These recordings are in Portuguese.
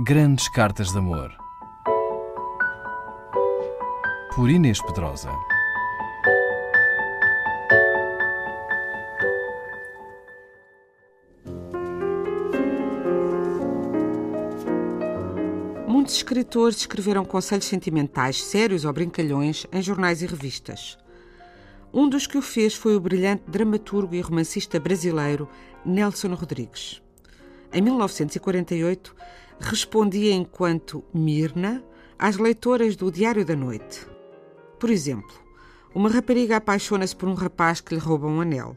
Grandes Cartas de Amor. Por Inês Pedrosa. Muitos escritores escreveram conselhos sentimentais sérios ou brincalhões em jornais e revistas. Um dos que o fez foi o brilhante dramaturgo e romancista brasileiro Nelson Rodrigues. Em 1948, respondia enquanto Mirna às leitoras do Diário da Noite. Por exemplo, uma rapariga apaixona-se por um rapaz que lhe rouba um anel.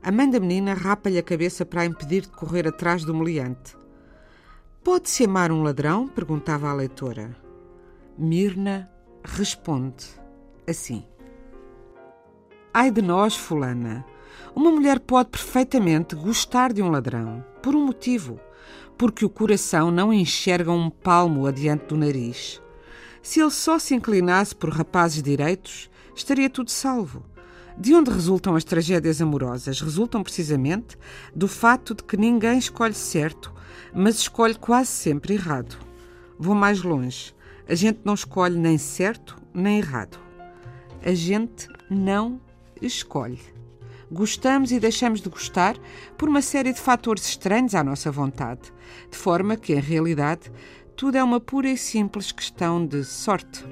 A mãe da menina rapa-lhe a cabeça para a impedir de correr atrás do meliante. Pode-se amar um ladrão? perguntava a leitora. Mirna responde assim: Ai de nós, Fulana! Uma mulher pode perfeitamente gostar de um ladrão, por um motivo, porque o coração não enxerga um palmo adiante do nariz. Se ele só se inclinasse por rapazes direitos, estaria tudo salvo. De onde resultam as tragédias amorosas? Resultam precisamente do fato de que ninguém escolhe certo, mas escolhe quase sempre errado. Vou mais longe. A gente não escolhe nem certo nem errado. A gente não escolhe. Gostamos e deixamos de gostar por uma série de fatores estranhos à nossa vontade, de forma que, em realidade, tudo é uma pura e simples questão de sorte.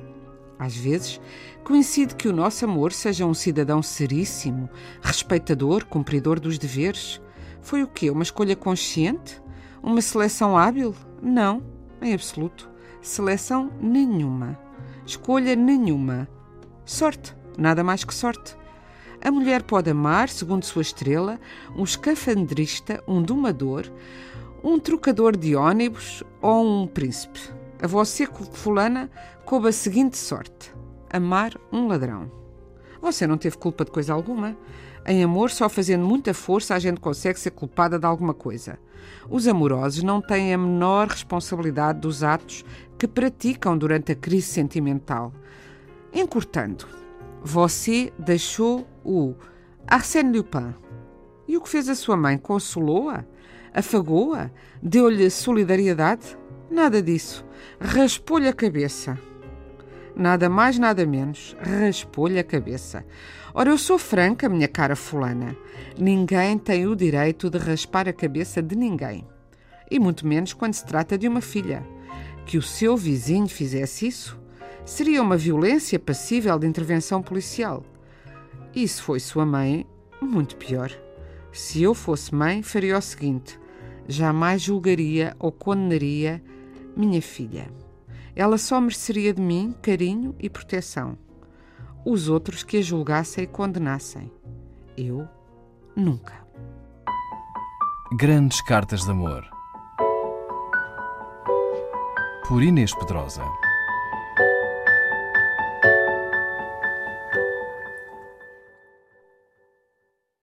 Às vezes, coincide que o nosso amor seja um cidadão seríssimo, respeitador, cumpridor dos deveres. Foi o quê? Uma escolha consciente? Uma seleção hábil? Não, em absoluto. Seleção nenhuma. Escolha nenhuma. Sorte, nada mais que sorte. A mulher pode amar, segundo sua estrela, um escafandrista, um domador, um trocador de ônibus ou um príncipe. A você, fulana, coube a seguinte sorte: amar um ladrão. Você não teve culpa de coisa alguma. Em amor, só fazendo muita força a gente consegue ser culpada de alguma coisa. Os amorosos não têm a menor responsabilidade dos atos que praticam durante a crise sentimental. Encurtando, você deixou o Arsène Lupin. E o que fez a sua mãe? Consolou-a? Afagou-a? Deu-lhe solidariedade? Nada disso. Raspou-lhe a cabeça. Nada mais, nada menos. Raspou-lhe a cabeça. Ora, eu sou franca, minha cara fulana. Ninguém tem o direito de raspar a cabeça de ninguém. E muito menos quando se trata de uma filha. Que o seu vizinho fizesse isso seria uma violência passível de intervenção policial. E se foi sua mãe, muito pior. Se eu fosse mãe, faria o seguinte: jamais julgaria ou condenaria minha filha. Ela só mereceria de mim carinho e proteção. Os outros que a julgassem e condenassem. Eu, nunca. Grandes Cartas de Amor. Por Inês Pedrosa.